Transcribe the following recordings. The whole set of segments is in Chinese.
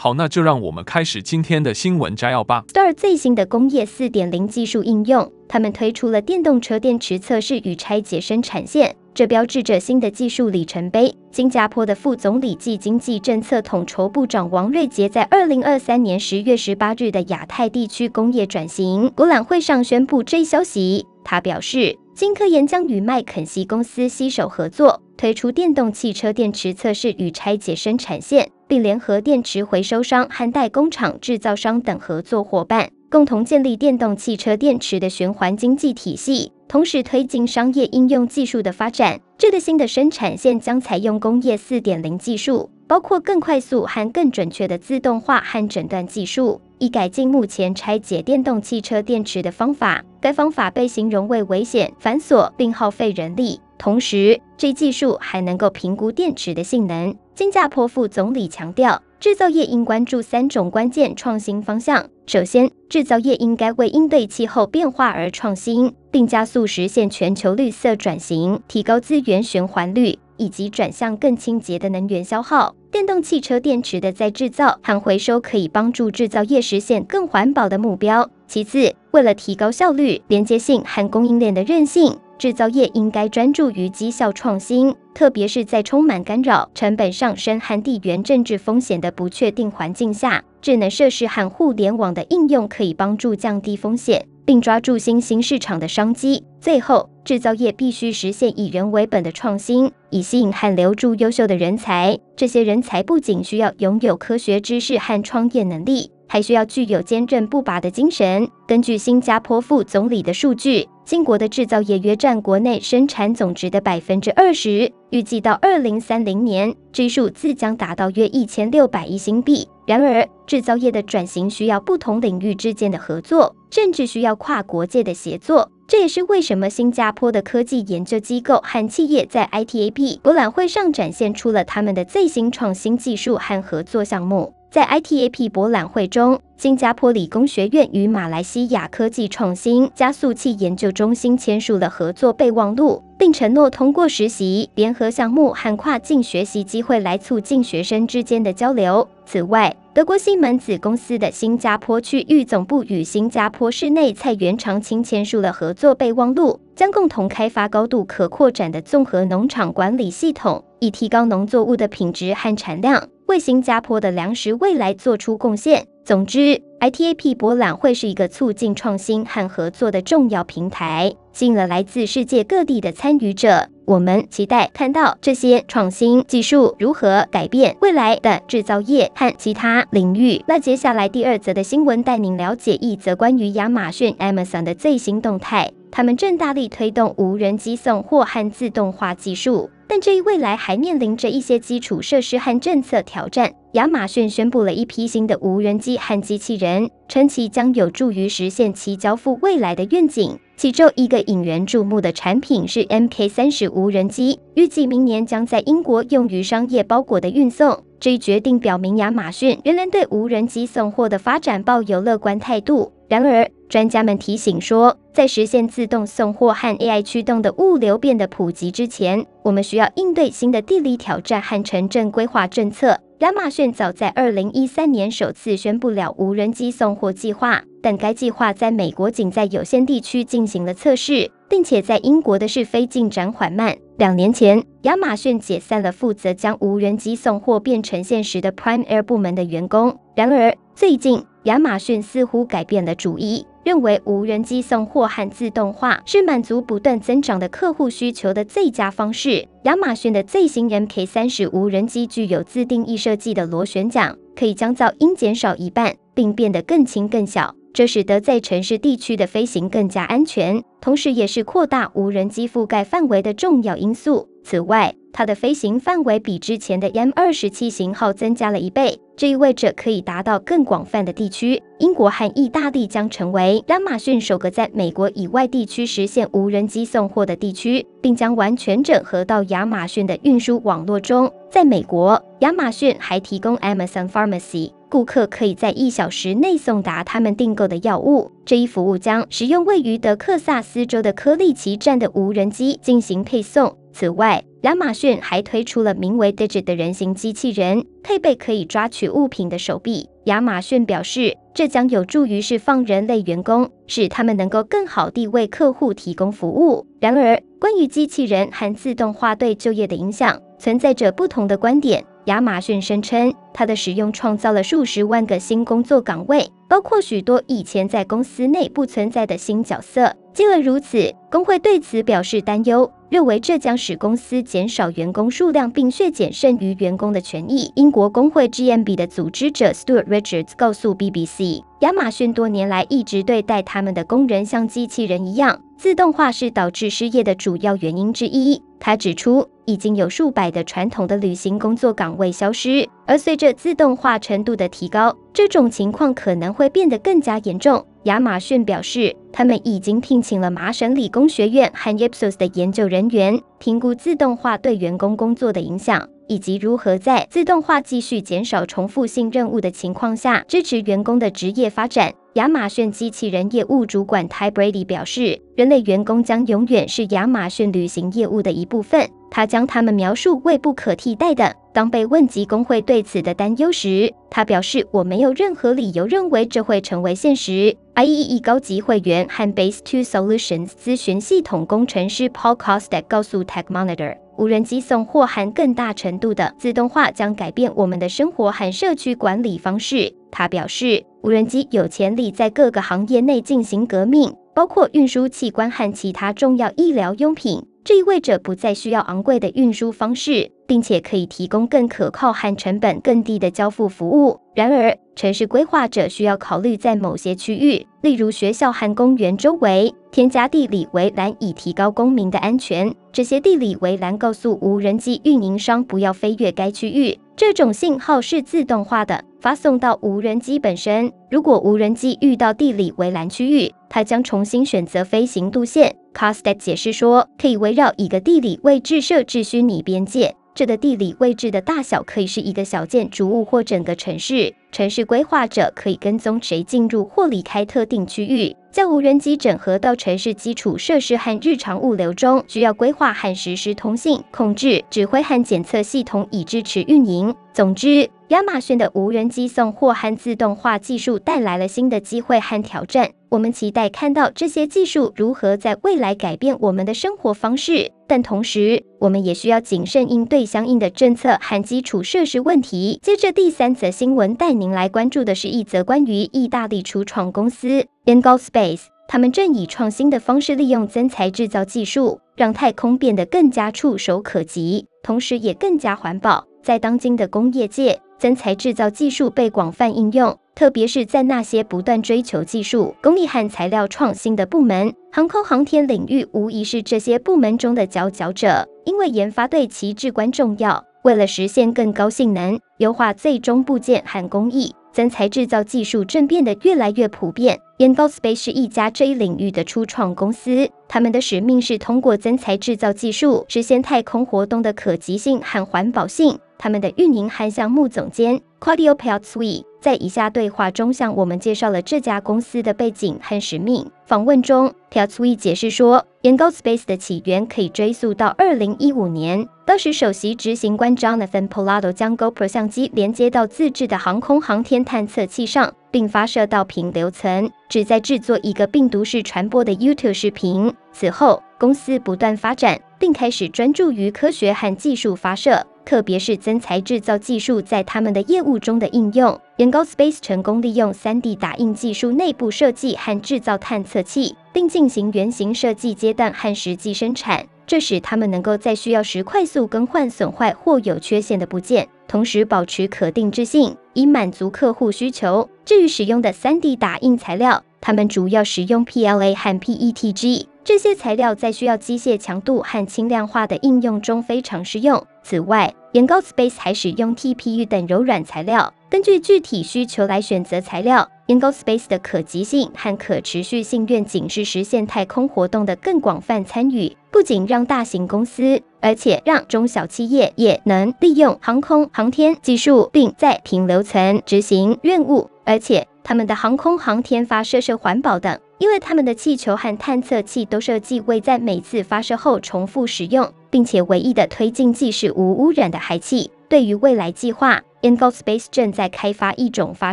好，那就让我们开始今天的新闻摘要吧。Star 最新的工业四点零技术应用，他们推出了电动车电池测试与拆解生产线，这标志着新的技术里程碑。新加坡的副总理暨经济政策统筹部长王瑞杰在二零二三年十月十八日的亚太地区工业转型博览会上宣布这一消息。他表示，新科研将与麦肯锡公司携手合作，推出电动汽车电池测试与拆解生产线。并联合电池回收商和代工厂制造商等合作伙伴，共同建立电动汽车电池的循环经济体系，同时推进商业应用技术的发展。这个新的生产线将采用工业4.0技术，包括更快速和更准确的自动化和诊断技术，以改进目前拆解电动汽车电池的方法。该方法被形容为危险、繁琐并耗费人力。同时，这一技术还能够评估电池的性能。新加坡副总理强调，制造业应关注三种关键创新方向。首先，制造业应该为应对气候变化而创新，并加速实现全球绿色转型，提高资源循环率，以及转向更清洁的能源消耗。电动汽车电池的再制造和回收可以帮助制造业实现更环保的目标。其次，为了提高效率、连接性和供应链的韧性。制造业应该专注于绩效创新，特别是在充满干扰、成本上升和地缘政治风险的不确定环境下，智能设施和互联网的应用可以帮助降低风险，并抓住新兴市场的商机。最后，制造业必须实现以人为本的创新，以吸引和留住优秀的人才。这些人才不仅需要拥有科学知识和创业能力，还需要具有坚韧不拔的精神。根据新加坡副总理的数据，新国的制造业约占国内生产总值的百分之二十，预计到二零三零年，这数字将达到约一千六百亿新币。然而，制造业的转型需要不同领域之间的合作，甚至需要跨国界的协作。这也是为什么新加坡的科技研究机构和企业在 ITAP 博览会上展现出了他们的最新创新技术和合作项目。在 ITAP 博览会中，新加坡理工学院与马来西亚科技创新加速器研究中心签署了合作备忘录，并承诺通过实习、联合项目和跨境学习机会来促进学生之间的交流。此外，德国西门子公司的新加坡区域总部与新加坡市内菜园长青签署了合作备忘录，将共同开发高度可扩展的综合农场管理系统，以提高农作物的品质和产量。为新加坡的粮食未来做出贡献。总之，ITAP 博览会是一个促进创新和合作的重要平台，吸引了来自世界各地的参与者。我们期待看到这些创新技术如何改变未来的制造业和其他领域。那接下来第二则的新闻，带您了解一则关于亚马逊 Amazon 的最新动态。他们正大力推动无人机送货和自动化技术。但这一未来还面临着一些基础设施和政策挑战。亚马逊宣布了一批新的无人机和机器人，称其将有助于实现其交付未来的愿景。其中一个引人注目的产品是 MK30 无人机，预计明年将在英国用于商业包裹的运送。这一决定表明亚马逊仍然对无人机送货的发展抱有乐观态度。然而，专家们提醒说，在实现自动送货和 AI 驱动的物流变得普及之前，我们需要应对新的地理挑战和城镇规划政策。亚马逊早在2013年首次宣布了无人机送货计划，但该计划在美国仅在有限地区进行了测试，并且在英国的试飞进展缓慢。两年前，亚马逊解散了负责将无人机送货变成现实的 Prime Air 部门的员工。然而，最近，亚马逊似乎改变了主意，认为无人机送货和自动化是满足不断增长的客户需求的最佳方式。亚马逊的最新 MK30 无人机具有自定义设计的螺旋桨，可以将噪音减少一半，并变得更轻更小，这使得在城市地区的飞行更加安全，同时也是扩大无人机覆盖范围的重要因素。此外，它的飞行范围比之前的 M 二十七型号增加了一倍，这意味着可以达到更广泛的地区。英国和意大利将成为亚马逊首个在美国以外地区实现无人机送货的地区，并将完全整合到亚马逊的运输网络中。在美国，亚马逊还提供 Amazon Pharmacy。顾客可以在一小时内送达他们订购的药物。这一服务将使用位于德克萨斯州的科利奇站的无人机进行配送。此外，亚马逊还推出了名为 Digit 的人形机器人，配备可以抓取物品的手臂。亚马逊表示，这将有助于释放人类员工，使他们能够更好地为客户提供服务。然而，关于机器人和自动化对就业的影响，存在着不同的观点。亚马逊声称，它的使用创造了数十万个新工作岗位，包括许多以前在公司内不存在的新角色。尽管如此，工会对此表示担忧，认为这将使公司减少员工数量并削减剩余员工的权益。英国工会 GMB 的组织者 Stuart Richards 告诉 BBC，亚马逊多年来一直对待他们的工人像机器人一样。自动化是导致失业的主要原因之一。他指出，已经有数百的传统的旅行工作岗位消失，而随着自动化程度的提高，这种情况可能会变得更加严重。亚马逊表示，他们已经聘请了麻省理工学院和 Ipsos 的研究人员，评估自动化对员工工作的影响，以及如何在自动化继续减少重复性任务的情况下，支持员工的职业发展。亚马逊机器人业务主管 Ty Brady 表示，人类员工将永远是亚马逊旅行业务的一部分。他将他们描述为不可替代的。当被问及工会对此的担忧时，他表示：“我没有任何理由认为这会成为现实。”IEE 高级会员和 Base2 Solutions 咨询系统工程师 Paul Coste 告诉 Tech Monitor，无人机送货和更大程度的自动化将改变我们的生活和社区管理方式。他表示，无人机有潜力在各个行业内进行革命，包括运输器官和其他重要医疗用品。这意味着不再需要昂贵的运输方式，并且可以提供更可靠和成本更低的交付服务。然而，城市规划者需要考虑在某些区域，例如学校和公园周围，添加地理围栏以提高公民的安全。这些地理围栏告诉无人机运营商不要飞越该区域。这种信号是自动化的，发送到无人机本身。如果无人机遇到地理围栏区域，它将重新选择飞行路线。Kostek 解释说，可以围绕一个地理位置设置虚拟边界。这个地理位置的大小可以是一个小建筑物或整个城市。城市规划者可以跟踪谁进入或离开特定区域。将无人机整合到城市基础设施和日常物流中，需要规划和实施通信、控制、指挥和检测系统以支持运营。总之，亚马逊的无人机送货和自动化技术带来了新的机会和挑战。我们期待看到这些技术如何在未来改变我们的生活方式，但同时，我们也需要谨慎应对相应的政策和基础设施问题。接着，第三则新闻带您来关注的是一则关于意大利初创公司 InGoal Space，他们正以创新的方式利用增材制造技术，让太空变得更加触手可及，同时也更加环保。在当今的工业界，增材制造技术被广泛应用，特别是在那些不断追求技术、工艺和材料创新的部门。航空航天领域无疑是这些部门中的佼佼者，因为研发对其至关重要。为了实现更高性能、优化最终部件和工艺，增材制造技术正变得越来越普遍。InGoal Space 是一家这一领域的初创公司，他们的使命是通过增材制造技术实现太空活动的可及性和环保性。他们的运营和项目总监 Claudio Piazzui 在以下对话中向我们介绍了这家公司的背景和使命。访问中，Piazzui 解释说，In God Space 的起源可以追溯到2015年，当时首席执行官 Jonathan Pilato 将 GoPro 相机连接到自制的航空航天探测器上，并发射到平流层，旨在制作一个病毒式传播的 YouTube 视频。此后，公司不断发展，并开始专注于科学和技术发射。特别是增材制造技术在他们的业务中的应用，InGoal Space 成功利用 3D 打印技术内部设计和制造探测器，并进行原型设计阶段和实际生产，这使他们能够在需要时快速更换损坏或有缺陷的部件，同时保持可定制性，以满足客户需求。至于使用的 3D 打印材料，他们主要使用 PLA 和 PETG。这些材料在需要机械强度和轻量化的应用中非常适用。此外，研高 Space 还使用 TPU 等柔软材料，根据具体需求来选择材料。研高 Space 的可及性和可持续性愿景是实现太空活动的更广泛参与，不仅让大型公司，而且让中小企业也能利用航空航天技术，并在平流层执行任务，而且他们的航空航天发射是环保的。因为他们的气球和探测器都设计为在每次发射后重复使用，并且唯一的推进剂是无污染的氦气。对于未来计划，InGo Space 正在开发一种发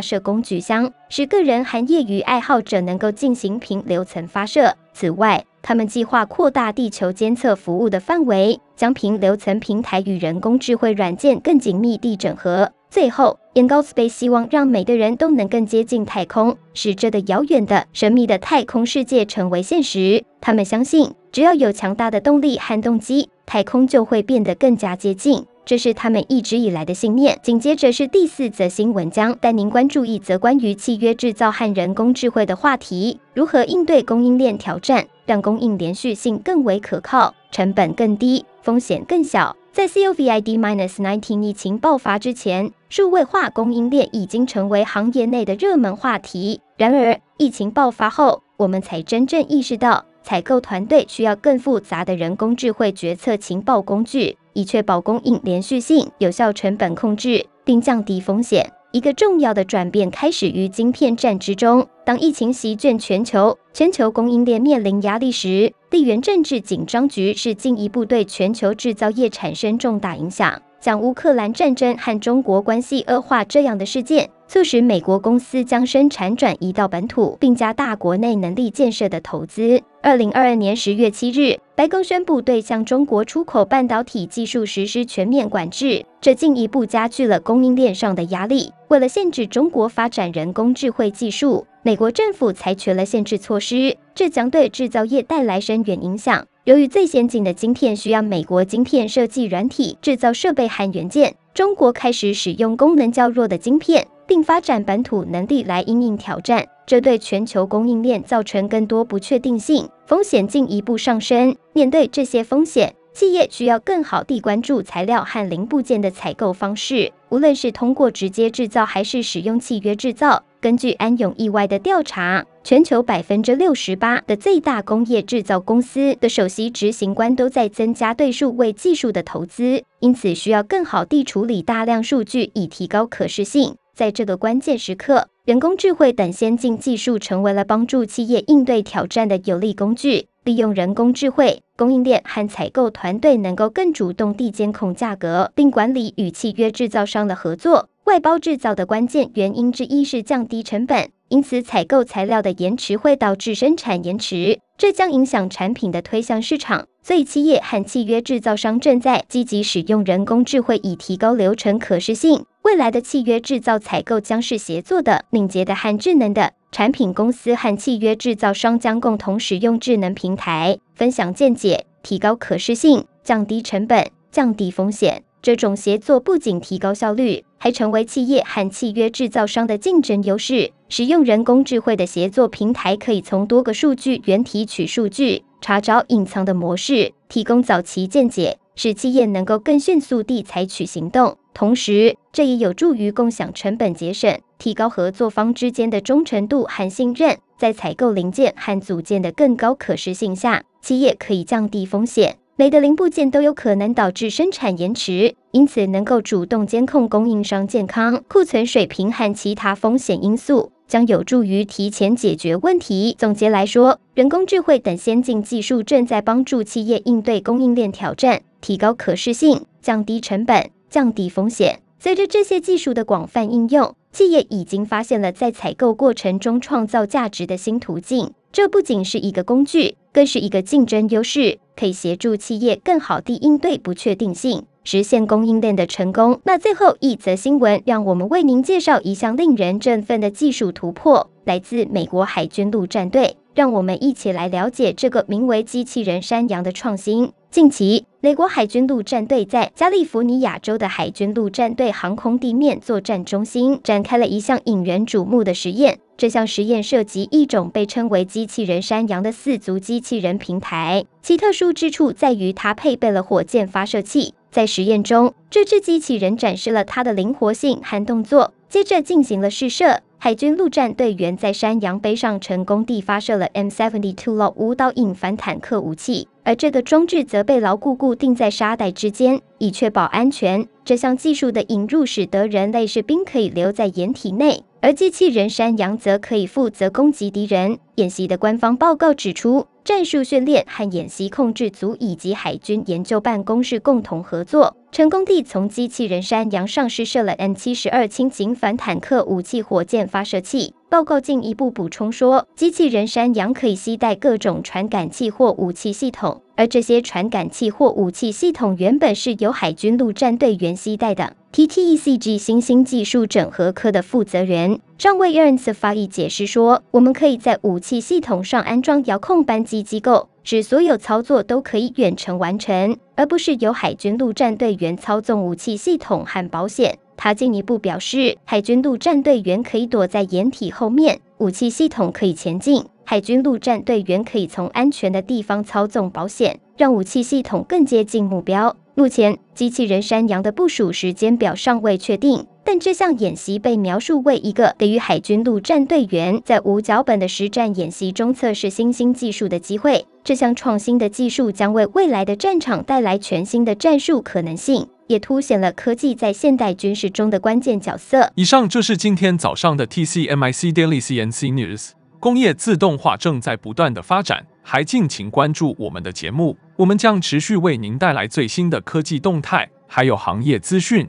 射工具箱，使个人和业余爱好者能够进行平流层发射。此外，他们计划扩大地球监测服务的范围，将平流层平台与人工智慧软件更紧密地整合。最后，InGo Space 希望让每个人都能更接近太空，使这个遥远的、神秘的太空世界成为现实。他们相信，只要有强大的动力和动机，太空就会变得更加接近。这是他们一直以来的信念。紧接着是第四则新闻，将带您关注一则关于契约制造和人工智慧的话题：如何应对供应链挑战，让供应连续性更为可靠，成本更低，风险更小。在 COVID-19 疫情爆发之前，数位化供应链已经成为行业内的热门话题。然而，疫情爆发后，我们才真正意识到，采购团队需要更复杂的人工智慧决策情报工具，以确保供应连续性、有效成本控制，并降低风险。一个重要的转变开始于晶片战之中。当疫情席卷全球，全球供应链面临压力时，地缘政治紧张局势进一步对全球制造业产生重大影响。像乌克兰战争和中国关系恶化这样的事件，促使美国公司将生产转移到本土，并加大国内能力建设的投资。二零二二年十月七日，白宫宣布对向中国出口半导体技术实施全面管制，这进一步加剧了供应链上的压力。为了限制中国发展人工智慧技术，美国政府采取了限制措施，这将对制造业带来深远影响。由于最先进的晶片需要美国晶片设计软体制造设备和元件，中国开始使用功能较弱的晶片，并发展本土能力来因应挑战。这对全球供应链造成更多不确定性，风险进一步上升。面对这些风险，企业需要更好地关注材料和零部件的采购方式，无论是通过直接制造还是使用契约制造。根据安永意外的调查，全球百分之六十八的最大工业制造公司的首席执行官都在增加对数位技术的投资，因此需要更好地处理大量数据，以提高可视性。在这个关键时刻，人工智慧等先进技术成为了帮助企业应对挑战的有力工具。利用人工智慧，供应链和采购团队能够更主动地监控价格，并管理与契约制造商的合作。外包制造的关键原因之一是降低成本，因此采购材料的延迟会导致生产延迟，这将影响产品的推向市场。所以，企业和契约制造商正在积极使用人工智慧以提高流程可视性。未来的契约制造采购将是协作的、敏捷的和智能的。产品公司和契约制造商将共同使用智能平台，分享见解，提高可视性，降低成本，降低风险。这种协作不仅提高效率，还成为企业和契约制造商的竞争优势。使用人工智慧的协作平台可以从多个数据源提取数据。查找隐藏的模式，提供早期见解，使企业能够更迅速地采取行动。同时，这也有助于共享成本节省，提高合作方之间的忠诚度和信任。在采购零件和组件的更高可视性下，企业可以降低风险。每个零部件都有可能导致生产延迟，因此能够主动监控供应商健康、库存水平和其他风险因素。将有助于提前解决问题。总结来说，人工智慧等先进技术正在帮助企业应对供应链挑战，提高可视性，降低成本，降低风险。随着这些技术的广泛应用，企业已经发现了在采购过程中创造价值的新途径。这不仅是一个工具，更是一个竞争优势，可以协助企业更好地应对不确定性。实现供应链的成功。那最后一则新闻，让我们为您介绍一项令人振奋的技术突破，来自美国海军陆战队。让我们一起来了解这个名为“机器人山羊”的创新。近期，美国海军陆战队在加利福尼亚州的海军陆战队航空地面作战中心展开了一项引人瞩目的实验。这项实验涉及一种被称为“机器人山羊”的四足机器人平台，其特殊之处在于它配备了火箭发射器。在实验中，这只机器人展示了它的灵活性和动作，接着进行了试射。海军陆战队员在山羊背上成功地发射了 M72 LAW 无导引反坦克武器，而这个装置则被牢固固定在沙袋之间，以确保安全。这项技术的引入使得人类士兵可以留在掩体内，而机器人山羊则可以负责攻击敌人。演习的官方报告指出，战术训练和演习控制组以及海军研究办公室共同合作，成功地从机器人山羊上试射了 M72 轻型反坦克武器火箭发射器。报告进一步补充说，机器人山羊可以携带各种传感器或武器系统，而这些传感器或武器系统原本是由海军陆战队员携带的。TTECG 新兴技术整合科的负责人上尉 Ernst 发议解释说：“我们可以在武器系统上安装遥控扳机机构，使所有操作都可以远程完成，而不是由海军陆战队员操纵武器系统和保险。”他进一步表示，海军陆战队员可以躲在掩体后面，武器系统可以前进，海军陆战队员可以从安全的地方操纵保险，让武器系统更接近目标。目前，机器人山羊的部署时间表尚未确定，但这项演习被描述为一个给予海军陆战队员在无脚本的实战演习中测试新兴技术的机会。这项创新的技术将为未来的战场带来全新的战术可能性，也凸显了科技在现代军事中的关键角色。以上就是今天早上的 TCMIC Daily CNC News。工业自动化正在不断的发展，还敬请关注我们的节目。我们将持续为您带来最新的科技动态，还有行业资讯。